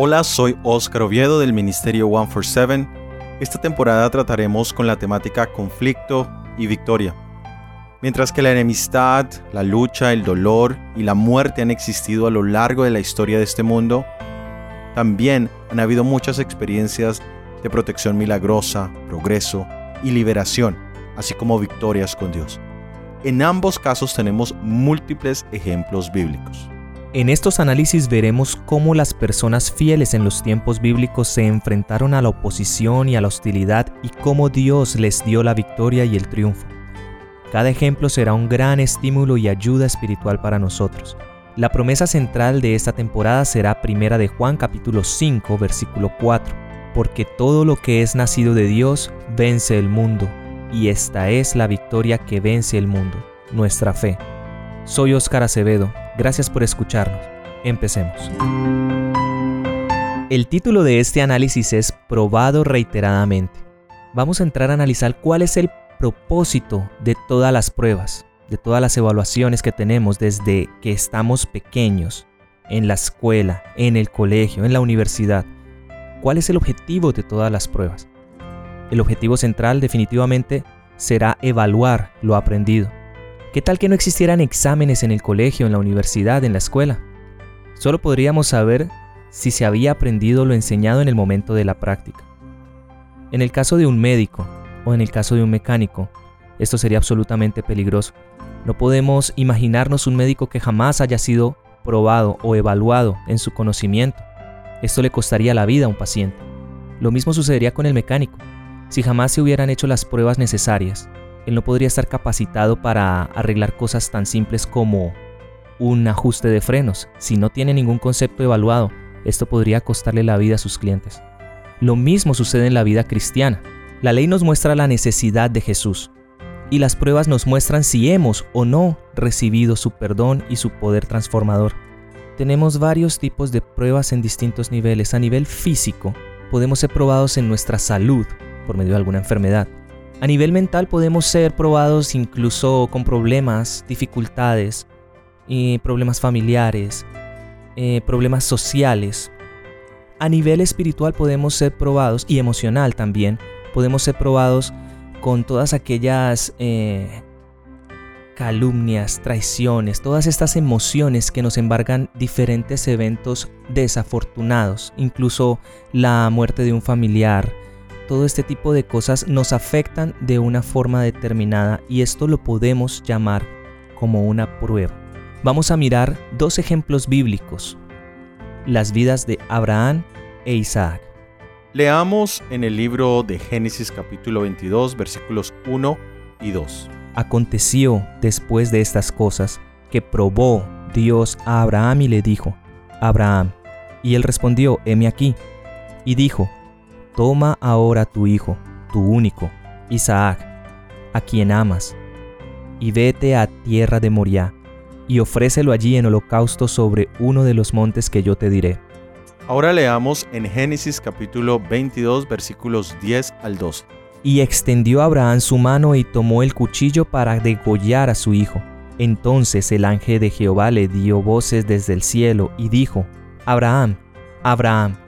Hola, soy Oscar Oviedo del Ministerio 147. Esta temporada trataremos con la temática conflicto y victoria. Mientras que la enemistad, la lucha, el dolor y la muerte han existido a lo largo de la historia de este mundo, también han habido muchas experiencias de protección milagrosa, progreso y liberación, así como victorias con Dios. En ambos casos tenemos múltiples ejemplos bíblicos. En estos análisis veremos cómo las personas fieles en los tiempos bíblicos se enfrentaron a la oposición y a la hostilidad y cómo Dios les dio la victoria y el triunfo. Cada ejemplo será un gran estímulo y ayuda espiritual para nosotros. La promesa central de esta temporada será primera de Juan capítulo 5 versículo 4, porque todo lo que es nacido de Dios vence el mundo, y esta es la victoria que vence el mundo, nuestra fe. Soy Óscar Acevedo Gracias por escucharnos. Empecemos. El título de este análisis es Probado reiteradamente. Vamos a entrar a analizar cuál es el propósito de todas las pruebas, de todas las evaluaciones que tenemos desde que estamos pequeños, en la escuela, en el colegio, en la universidad. ¿Cuál es el objetivo de todas las pruebas? El objetivo central definitivamente será evaluar lo aprendido. ¿Qué tal que no existieran exámenes en el colegio, en la universidad, en la escuela? Solo podríamos saber si se había aprendido lo enseñado en el momento de la práctica. En el caso de un médico o en el caso de un mecánico, esto sería absolutamente peligroso. No podemos imaginarnos un médico que jamás haya sido probado o evaluado en su conocimiento. Esto le costaría la vida a un paciente. Lo mismo sucedería con el mecánico. Si jamás se hubieran hecho las pruebas necesarias, él no podría estar capacitado para arreglar cosas tan simples como un ajuste de frenos. Si no tiene ningún concepto evaluado, esto podría costarle la vida a sus clientes. Lo mismo sucede en la vida cristiana. La ley nos muestra la necesidad de Jesús y las pruebas nos muestran si hemos o no recibido su perdón y su poder transformador. Tenemos varios tipos de pruebas en distintos niveles. A nivel físico, podemos ser probados en nuestra salud por medio de alguna enfermedad. A nivel mental podemos ser probados incluso con problemas, dificultades, problemas familiares, eh, problemas sociales. A nivel espiritual podemos ser probados, y emocional también, podemos ser probados con todas aquellas eh, calumnias, traiciones, todas estas emociones que nos embargan diferentes eventos desafortunados, incluso la muerte de un familiar, todo este tipo de cosas nos afectan de una forma determinada y esto lo podemos llamar como una prueba. Vamos a mirar dos ejemplos bíblicos, las vidas de Abraham e Isaac. Leamos en el libro de Génesis capítulo 22 versículos 1 y 2. Aconteció después de estas cosas que probó Dios a Abraham y le dijo, Abraham, y él respondió, heme aquí, y dijo, Toma ahora tu hijo, tu único, Isaac, a quien amas, y vete a tierra de Moriah, y ofrécelo allí en holocausto sobre uno de los montes que yo te diré. Ahora leamos en Génesis capítulo 22 versículos 10 al 12. Y extendió Abraham su mano y tomó el cuchillo para degollar a su hijo. Entonces el ángel de Jehová le dio voces desde el cielo y dijo, Abraham, Abraham.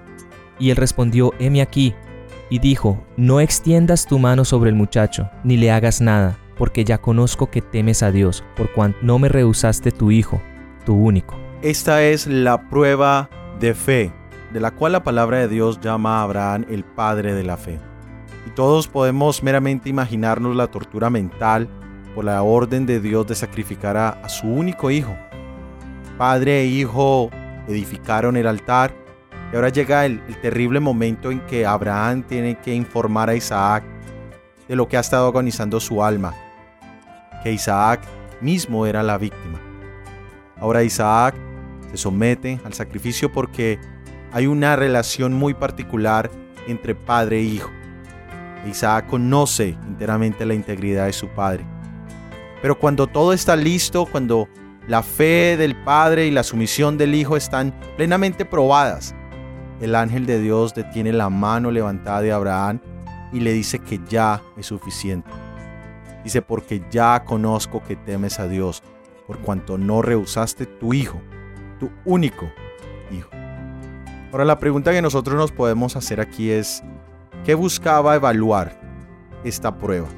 Y él respondió, heme aquí. Y dijo, no extiendas tu mano sobre el muchacho, ni le hagas nada, porque ya conozco que temes a Dios, por cuanto no me rehusaste tu hijo, tu único. Esta es la prueba de fe, de la cual la palabra de Dios llama a Abraham el padre de la fe. Y todos podemos meramente imaginarnos la tortura mental por la orden de Dios de sacrificar a, a su único hijo. Padre e hijo edificaron el altar y ahora llega el, terrible momento en que Abraham tiene que informar a Isaac de lo que ha estado agonizando su alma, que Isaac mismo era la víctima. Ahora Isaac se somete al sacrificio porque hay una relación muy particular entre padre e hijo. Isaac conoce enteramente la integridad de su padre. Pero cuando todo está listo, cuando la fe del padre y la sumisión del hijo están plenamente probadas, el ángel de Dios detiene la mano levantada de Abraham y le dice que ya es suficiente. Dice, porque ya conozco que temes a Dios, por cuanto no rehusaste tu hijo, tu único hijo. Ahora la pregunta que nosotros nos podemos hacer aquí es, ¿qué buscaba evaluar esta prueba?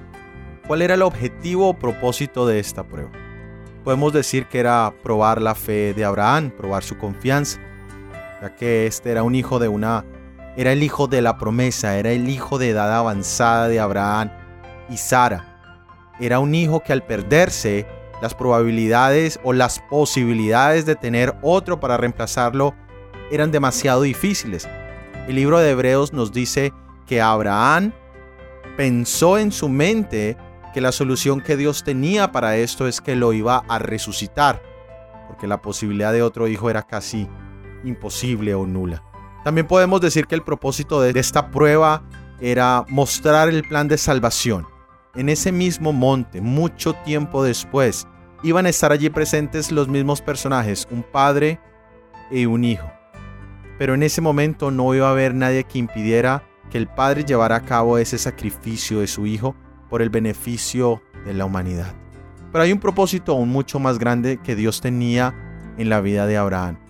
¿Cuál era el objetivo o propósito de esta prueba? Podemos decir que era probar la fe de Abraham, probar su confianza, ya que este era un hijo de una era el hijo de la promesa, era el hijo de edad avanzada de Abraham y Sara. Era un hijo que al perderse, las probabilidades o las posibilidades de tener otro para reemplazarlo eran demasiado difíciles. El libro de Hebreos nos dice que Abraham pensó en su mente que la solución que Dios tenía para esto es que lo iba a resucitar, porque la posibilidad de otro hijo era casi imposible o nula. También podemos decir que el propósito de esta prueba era mostrar el plan de salvación. En ese mismo monte, mucho tiempo después, iban a estar allí presentes los mismos personajes, un padre y un hijo. Pero en ese momento no iba a haber nadie que impidiera que el padre llevara a cabo ese sacrificio de su hijo por el beneficio de la humanidad. Pero hay un propósito aún mucho más grande que Dios tenía en la vida de Abraham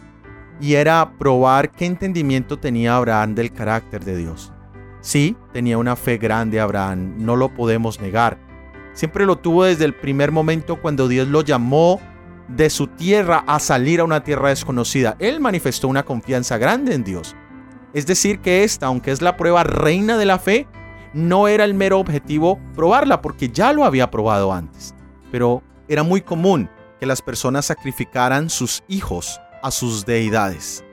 y era probar qué entendimiento tenía Abraham del carácter de Dios. Sí, tenía una fe grande Abraham, no lo podemos negar. Siempre lo tuvo desde el primer momento cuando Dios lo llamó de su tierra a salir a una tierra desconocida. Él manifestó una confianza grande en Dios. Es decir, que esta, aunque es la prueba reina de la fe, no era el mero objetivo probarla, porque ya lo había probado antes. Pero era muy común que las personas sacrificaran sus hijos a sus deidades.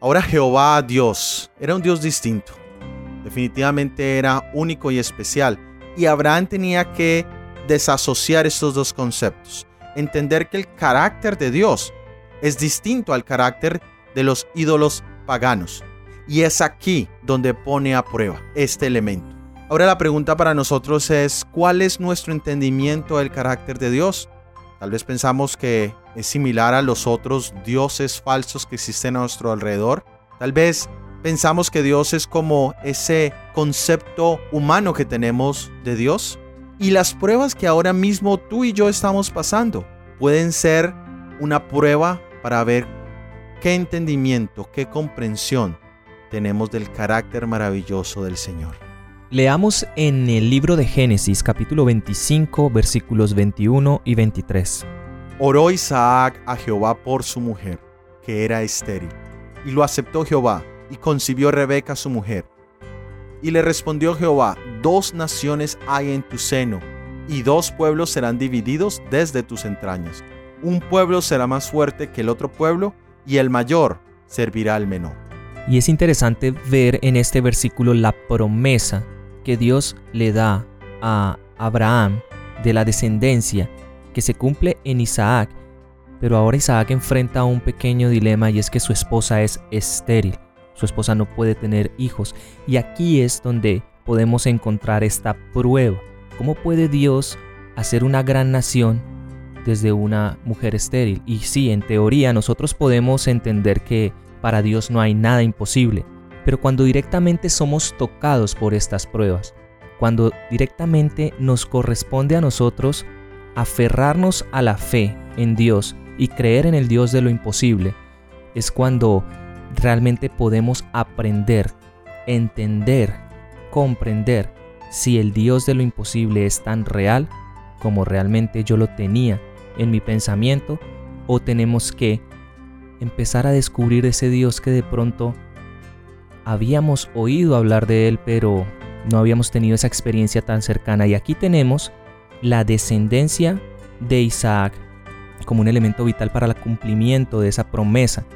Ahora Jehová Dios era un Dios distinto. Definitivamente era único y especial. Y Abraham tenía que desasociar estos dos conceptos. Entender que el carácter de Dios es distinto al carácter de los ídolos paganos. Y es aquí donde pone a prueba este elemento. Ahora la pregunta para nosotros es, ¿cuál es nuestro entendimiento del carácter de Dios? Tal vez pensamos que es similar a los otros dioses falsos que existen a nuestro alrededor. Tal vez pensamos que Dios es como ese concepto humano que tenemos de Dios. Y las pruebas que ahora mismo tú y yo estamos pasando pueden ser una prueba para ver qué entendimiento, qué comprensión tenemos del carácter maravilloso del Señor. Leamos en el libro de Génesis capítulo 25 versículos 21 y 23. Oró Isaac a Jehová por su mujer, que era estéril, y lo aceptó Jehová, y concibió Rebeca su mujer. Y le respondió Jehová, dos naciones hay en tu seno, y dos pueblos serán divididos desde tus entrañas. Un pueblo será más fuerte que el otro pueblo, y el mayor servirá al menor. Y es interesante ver en este versículo la promesa que Dios le da a Abraham de la descendencia que se cumple en Isaac, pero ahora Isaac enfrenta un pequeño dilema y es que su esposa es estéril, su esposa no puede tener hijos y aquí es donde podemos encontrar esta prueba. ¿Cómo puede Dios hacer una gran nación desde una mujer estéril? Y sí, en teoría nosotros podemos entender que para Dios no hay nada imposible, pero cuando directamente somos tocados por estas pruebas, cuando directamente nos corresponde a nosotros aferrarnos a la fe en Dios y creer en el Dios de lo imposible, es cuando realmente podemos aprender, entender, comprender si el Dios de lo imposible es tan real como realmente yo lo tenía en mi pensamiento o tenemos que empezar a descubrir ese Dios que de pronto habíamos oído hablar de él, pero no habíamos tenido esa experiencia tan cercana. Y aquí tenemos la descendencia de Isaac como un elemento vital para el cumplimiento de esa promesa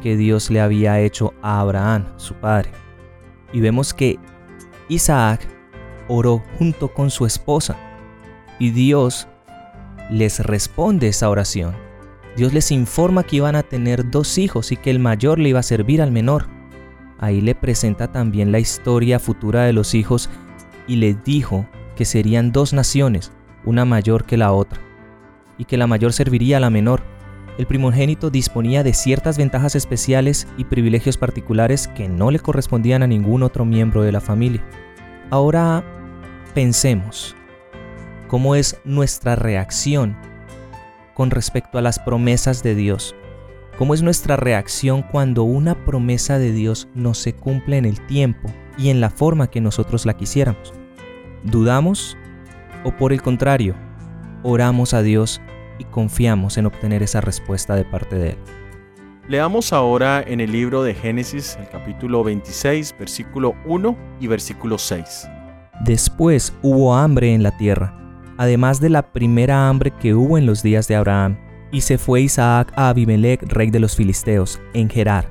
que Dios le había hecho a Abraham, su padre. Y vemos que Isaac oró junto con su esposa y Dios les responde esa oración. Dios les informa que iban a tener dos hijos y que el mayor le iba a servir al menor. Ahí le presenta también la historia futura de los hijos y les dijo que serían dos naciones, una mayor que la otra, y que la mayor serviría a la menor. El primogénito disponía de ciertas ventajas especiales y privilegios particulares que no le correspondían a ningún otro miembro de la familia. Ahora pensemos, ¿cómo es nuestra reacción con respecto a las promesas de Dios? ¿Cómo es nuestra reacción cuando una promesa de Dios no se cumple en el tiempo y en la forma que nosotros la quisiéramos? ¿Dudamos o por el contrario, oramos a Dios y confiamos en obtener esa respuesta de parte de Él? Leamos ahora en el libro de Génesis, el capítulo 26, versículo 1 y versículo 6. Después hubo hambre en la tierra, además de la primera hambre que hubo en los días de Abraham y se fue Isaac a Abimelech, rey de los filisteos, en Gerar.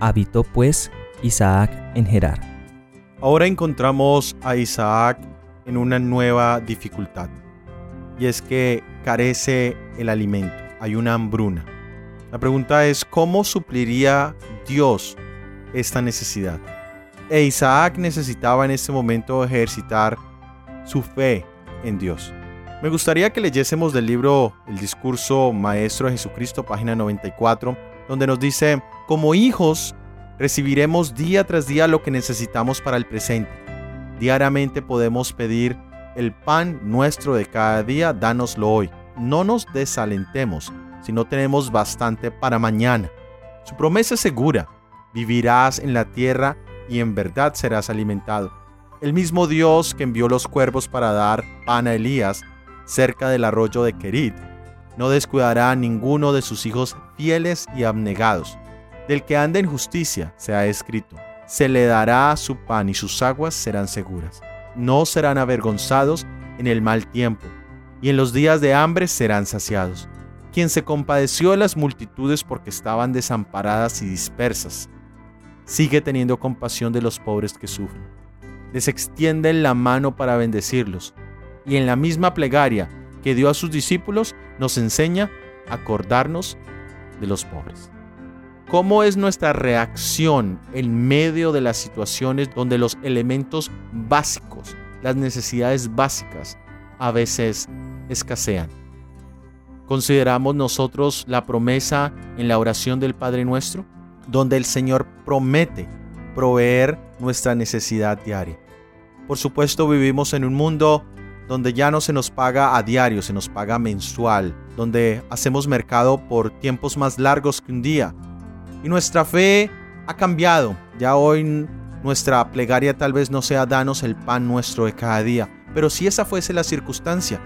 Habitó pues Isaac en Gerar. Ahora encontramos a Isaac en una nueva dificultad. Y es que carece el alimento, hay una hambruna. La pregunta es, ¿cómo supliría Dios esta necesidad? E Isaac necesitaba en este momento ejercitar su fe en Dios. Me gustaría que leyésemos del libro El discurso maestro de Jesucristo, página 94, donde nos dice, como hijos recibiremos día tras día lo que necesitamos para el presente. Diariamente podemos pedir el pan nuestro de cada día, dánoslo hoy. No nos desalentemos si no tenemos bastante para mañana. Su promesa es segura. Vivirás en la tierra y en verdad serás alimentado. El mismo Dios que envió los cuervos para dar pan a Elías cerca del arroyo de Kerit, no descuidará a ninguno de sus hijos fieles y abnegados. Del que anda en justicia, se ha escrito, se le dará su pan y sus aguas serán seguras. No serán avergonzados en el mal tiempo, y en los días de hambre serán saciados. Quien se compadeció de las multitudes porque estaban desamparadas y dispersas, sigue teniendo compasión de los pobres que sufren. Les extiende la mano para bendecirlos y en la misma plegaria que dio a sus discípulos nos enseña a acordarnos de los pobres. ¿Cómo es nuestra reacción en medio de las situaciones donde los elementos básicos, las necesidades básicas, a veces escasean? ¿Consideramos nosotros la promesa en la oración del Padre Nuestro, donde el Señor promete proveer nuestra necesidad diaria? Por supuesto vivimos en un mundo donde ya no se nos paga a diario, se nos paga mensual, donde hacemos mercado por tiempos más largos que un día. Y nuestra fe ha cambiado. Ya hoy nuestra plegaria tal vez no sea danos el pan nuestro de cada día, pero si esa fuese la circunstancia,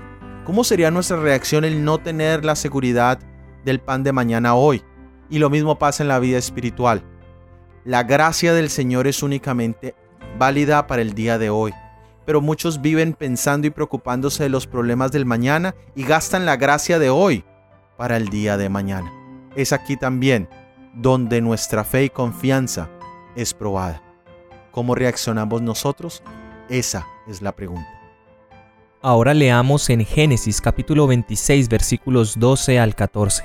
¿cómo sería nuestra reacción el no tener la seguridad del pan de mañana hoy? Y lo mismo pasa en la vida espiritual. La gracia del Señor es únicamente válida para el día de hoy pero muchos viven pensando y preocupándose de los problemas del mañana y gastan la gracia de hoy para el día de mañana. Es aquí también donde nuestra fe y confianza es probada. ¿Cómo reaccionamos nosotros? Esa es la pregunta. Ahora leamos en Génesis capítulo 26 versículos 12 al 14.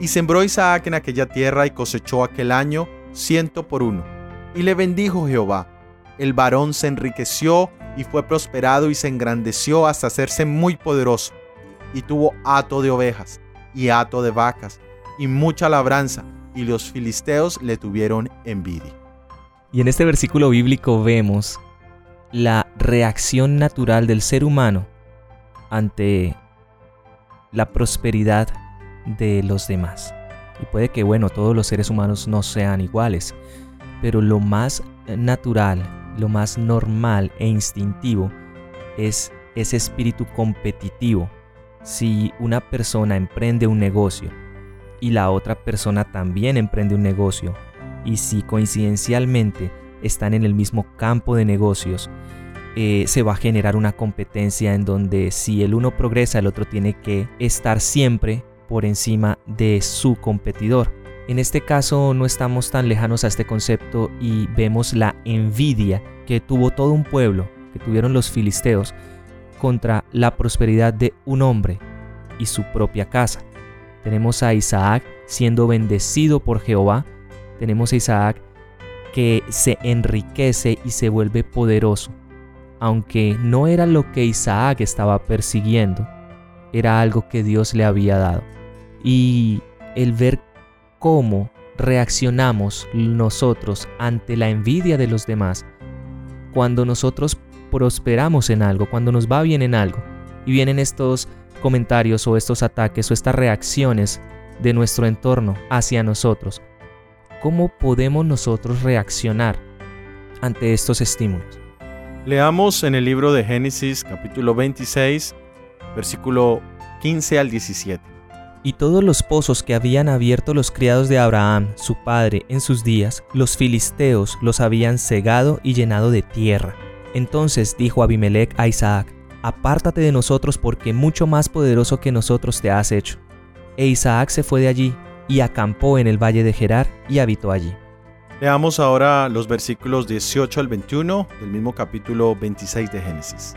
Y sembró Isaac en aquella tierra y cosechó aquel año ciento por uno. Y le bendijo Jehová el varón se enriqueció y fue prosperado y se engrandeció hasta hacerse muy poderoso, y tuvo hato de ovejas y hato de vacas y mucha labranza, y los filisteos le tuvieron envidia. Y en este versículo bíblico vemos la reacción natural del ser humano ante la prosperidad de los demás. Y puede que, bueno, todos los seres humanos no sean iguales, pero lo más natural lo más normal e instintivo es ese espíritu competitivo. Si una persona emprende un negocio y la otra persona también emprende un negocio, y si coincidencialmente están en el mismo campo de negocios, eh, se va a generar una competencia en donde si el uno progresa, el otro tiene que estar siempre por encima de su competidor. En este caso no estamos tan lejanos a este concepto y vemos la envidia que tuvo todo un pueblo, que tuvieron los filisteos, contra la prosperidad de un hombre y su propia casa. Tenemos a Isaac siendo bendecido por Jehová, tenemos a Isaac que se enriquece y se vuelve poderoso, aunque no era lo que Isaac estaba persiguiendo, era algo que Dios le había dado. Y el ver cómo reaccionamos nosotros ante la envidia de los demás cuando nosotros prosperamos en algo, cuando nos va bien en algo. Y vienen estos comentarios o estos ataques o estas reacciones de nuestro entorno hacia nosotros, ¿cómo podemos nosotros reaccionar ante estos estímulos? Leamos en el libro de Génesis capítulo 26, versículo 15 al 17. Y todos los pozos que habían abierto los criados de Abraham, su padre, en sus días, los filisteos los habían cegado y llenado de tierra. Entonces dijo Abimelech a Isaac, Apártate de nosotros porque mucho más poderoso que nosotros te has hecho. E Isaac se fue de allí y acampó en el valle de Gerar y habitó allí. Leamos ahora los versículos 18 al 21 del mismo capítulo 26 de Génesis.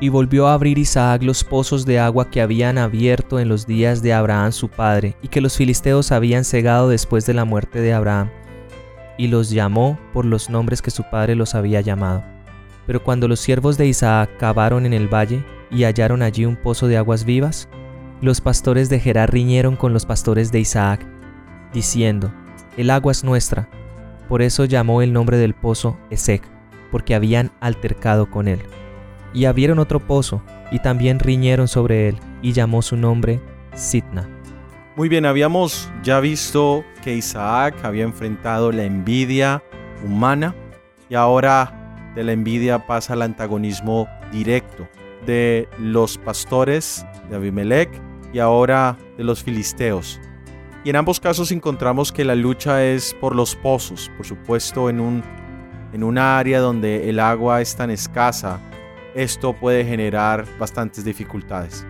Y volvió a abrir Isaac los pozos de agua que habían abierto en los días de Abraham su padre, y que los filisteos habían cegado después de la muerte de Abraham, y los llamó por los nombres que su padre los había llamado. Pero cuando los siervos de Isaac cavaron en el valle y hallaron allí un pozo de aguas vivas, los pastores de Gerar riñeron con los pastores de Isaac, diciendo, El agua es nuestra. Por eso llamó el nombre del pozo Esec, porque habían altercado con él y abrieron otro pozo, y también riñeron sobre él, y llamó su nombre Sitna. Muy bien, habíamos ya visto que Isaac había enfrentado la envidia humana y ahora de la envidia pasa al antagonismo directo de los pastores de Abimelech y ahora de los filisteos. Y en ambos casos encontramos que la lucha es por los pozos, por supuesto en un en una área donde el agua es tan escasa esto puede generar bastantes dificultades.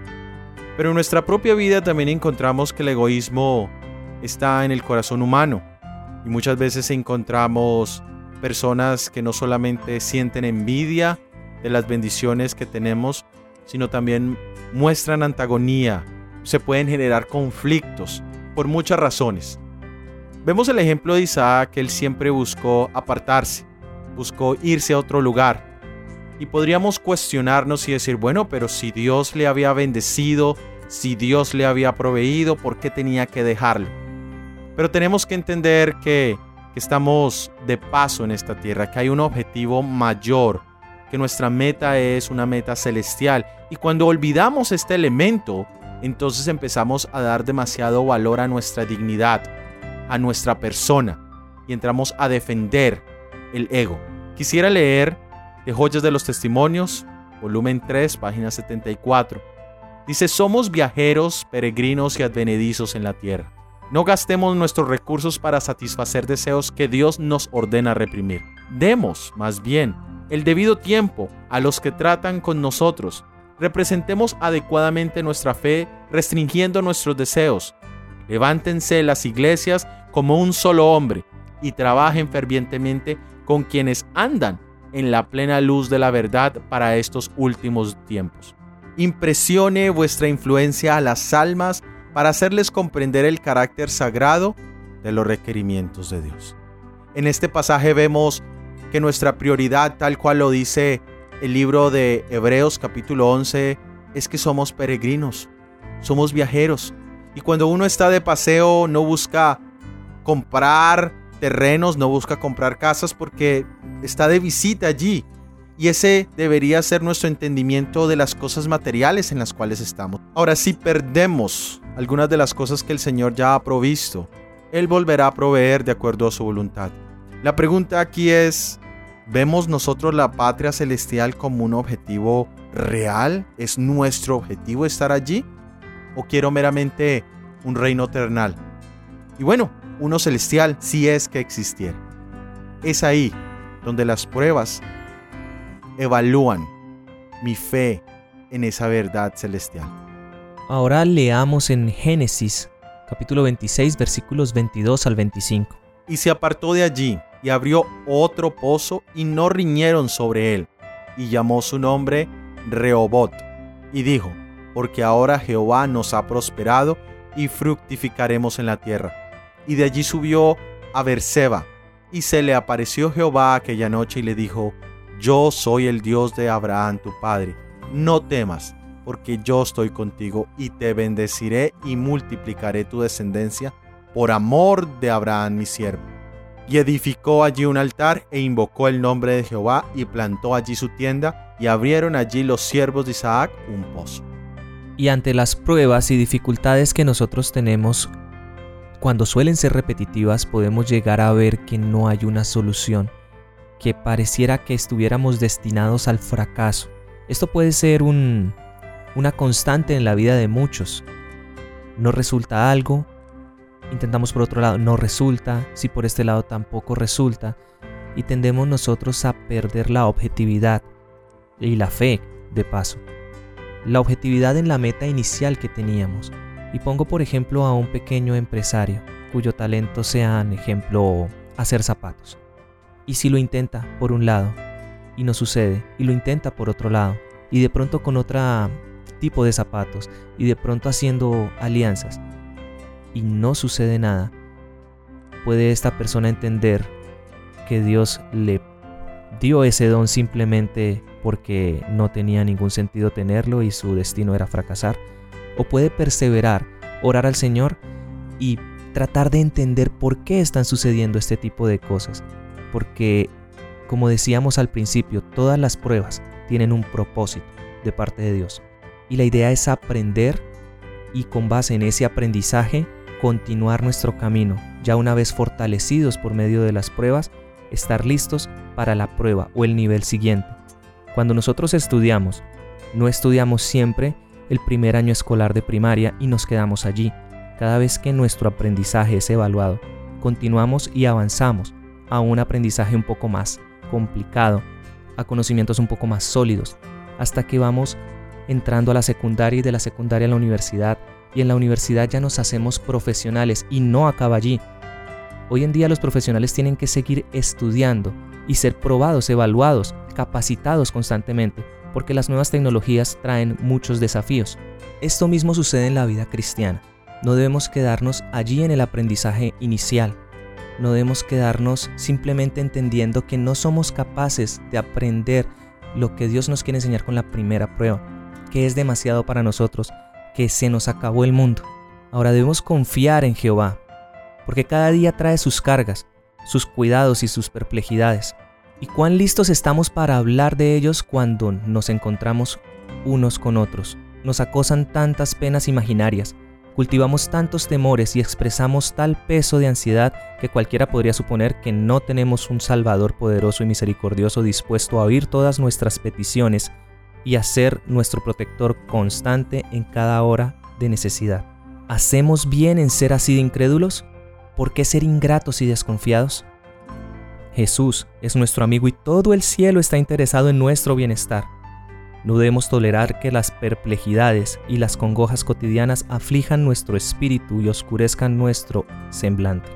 Pero en nuestra propia vida también encontramos que el egoísmo está en el corazón humano y muchas veces encontramos personas que no solamente sienten envidia de las bendiciones que tenemos, sino también muestran antagonía. Se pueden generar conflictos por muchas razones. Vemos el ejemplo de Isaac, él siempre buscó apartarse, buscó irse a otro lugar, y podríamos cuestionarnos y decir, bueno, pero si Dios le había bendecido, si Dios le había proveído, ¿por qué tenía que dejarlo? Pero tenemos que entender que, que estamos de paso en esta tierra, que hay un objetivo mayor, que nuestra meta es una meta celestial. Y cuando olvidamos este elemento, entonces empezamos a dar demasiado valor a nuestra dignidad, a nuestra persona, y entramos a defender el ego. Quisiera leer de Joyas de los Testimonios, volumen 3, página 74. Dice, somos viajeros, peregrinos y advenedizos en la tierra. No gastemos nuestros recursos para satisfacer deseos que Dios nos ordena reprimir. Demos, más bien, el debido tiempo a los que tratan con nosotros. Representemos adecuadamente nuestra fe, restringiendo nuestros deseos. Levántense las iglesias como un solo hombre y trabajen fervientemente con quienes andan en la plena luz de la verdad para estos últimos tiempos. Impresione vuestra influencia a las almas para hacerles comprender el carácter sagrado de los requerimientos de Dios. En este pasaje vemos que nuestra prioridad, tal cual lo dice el libro de Hebreos capítulo 11, es que somos peregrinos, somos viajeros. Y cuando uno está de paseo no busca comprar terrenos, no busca comprar casas porque está de visita allí. Y ese debería ser nuestro entendimiento de las cosas materiales en las cuales estamos. Ahora, si perdemos algunas de las cosas que el Señor ya ha provisto, Él volverá a proveer de acuerdo a su voluntad. La pregunta aquí es, ¿vemos nosotros la patria celestial como un objetivo real? ¿Es nuestro objetivo estar allí? ¿O quiero meramente un reino eternal? Y bueno, uno celestial si es que existiera. Es ahí donde las pruebas evalúan mi fe en esa verdad celestial. Ahora leamos en Génesis capítulo 26 versículos 22 al 25. Y se apartó de allí y abrió otro pozo y no riñeron sobre él, y llamó su nombre Rehobot, y dijo, porque ahora Jehová nos ha prosperado y fructificaremos en la tierra y de allí subió a Berseba. Y se le apareció Jehová aquella noche y le dijo, Yo soy el Dios de Abraham tu padre, no temas, porque yo estoy contigo y te bendeciré y multiplicaré tu descendencia por amor de Abraham mi siervo. Y edificó allí un altar e invocó el nombre de Jehová y plantó allí su tienda y abrieron allí los siervos de Isaac un pozo. Y ante las pruebas y dificultades que nosotros tenemos cuando suelen ser repetitivas podemos llegar a ver que no hay una solución, que pareciera que estuviéramos destinados al fracaso. Esto puede ser un, una constante en la vida de muchos. No resulta algo, intentamos por otro lado, no resulta, si por este lado tampoco resulta, y tendemos nosotros a perder la objetividad y la fe de paso. La objetividad en la meta inicial que teníamos. Y pongo por ejemplo a un pequeño empresario cuyo talento sea, ejemplo, hacer zapatos. Y si lo intenta por un lado y no sucede, y lo intenta por otro lado, y de pronto con otro tipo de zapatos, y de pronto haciendo alianzas, y no sucede nada, puede esta persona entender que Dios le dio ese don simplemente porque no tenía ningún sentido tenerlo y su destino era fracasar, o puede perseverar, orar al Señor y tratar de entender por qué están sucediendo este tipo de cosas. Porque, como decíamos al principio, todas las pruebas tienen un propósito de parte de Dios. Y la idea es aprender y con base en ese aprendizaje continuar nuestro camino, ya una vez fortalecidos por medio de las pruebas, estar listos para la prueba o el nivel siguiente. Cuando nosotros estudiamos, no estudiamos siempre el primer año escolar de primaria y nos quedamos allí. Cada vez que nuestro aprendizaje es evaluado, continuamos y avanzamos a un aprendizaje un poco más complicado, a conocimientos un poco más sólidos, hasta que vamos entrando a la secundaria y de la secundaria a la universidad, y en la universidad ya nos hacemos profesionales y no acaba allí. Hoy en día los profesionales tienen que seguir estudiando y ser probados, evaluados, capacitados constantemente porque las nuevas tecnologías traen muchos desafíos. Esto mismo sucede en la vida cristiana. No debemos quedarnos allí en el aprendizaje inicial. No debemos quedarnos simplemente entendiendo que no somos capaces de aprender lo que Dios nos quiere enseñar con la primera prueba, que es demasiado para nosotros, que se nos acabó el mundo. Ahora debemos confiar en Jehová, porque cada día trae sus cargas, sus cuidados y sus perplejidades y cuán listos estamos para hablar de ellos cuando nos encontramos unos con otros. Nos acosan tantas penas imaginarias, cultivamos tantos temores y expresamos tal peso de ansiedad que cualquiera podría suponer que no tenemos un Salvador poderoso y misericordioso dispuesto a oír todas nuestras peticiones y a ser nuestro protector constante en cada hora de necesidad. ¿Hacemos bien en ser así de incrédulos? ¿Por qué ser ingratos y desconfiados? Jesús es nuestro amigo y todo el cielo está interesado en nuestro bienestar. No debemos tolerar que las perplejidades y las congojas cotidianas aflijan nuestro espíritu y oscurezcan nuestro semblante.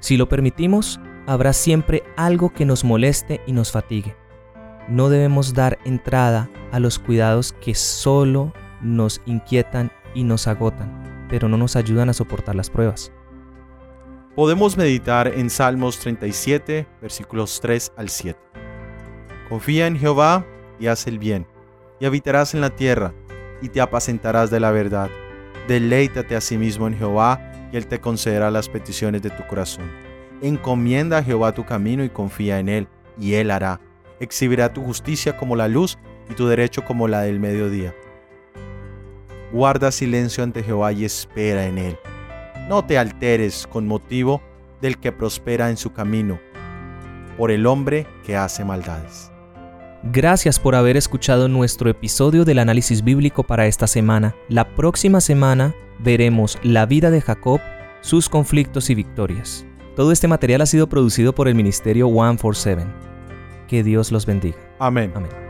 Si lo permitimos, habrá siempre algo que nos moleste y nos fatigue. No debemos dar entrada a los cuidados que solo nos inquietan y nos agotan, pero no nos ayudan a soportar las pruebas podemos meditar en Salmos 37, versículos 3 al 7. Confía en Jehová y haz el bien, y habitarás en la tierra, y te apacentarás de la verdad. Deleítate a sí mismo en Jehová, y Él te concederá las peticiones de tu corazón. Encomienda a Jehová tu camino y confía en Él, y Él hará. Exhibirá tu justicia como la luz y tu derecho como la del mediodía. Guarda silencio ante Jehová y espera en Él no te alteres con motivo del que prospera en su camino, por el hombre que hace maldades. Gracias por haber escuchado nuestro episodio del análisis bíblico para esta semana. La próxima semana veremos la vida de Jacob, sus conflictos y victorias. Todo este material ha sido producido por el Ministerio 147. Que Dios los bendiga. Amén. Amén.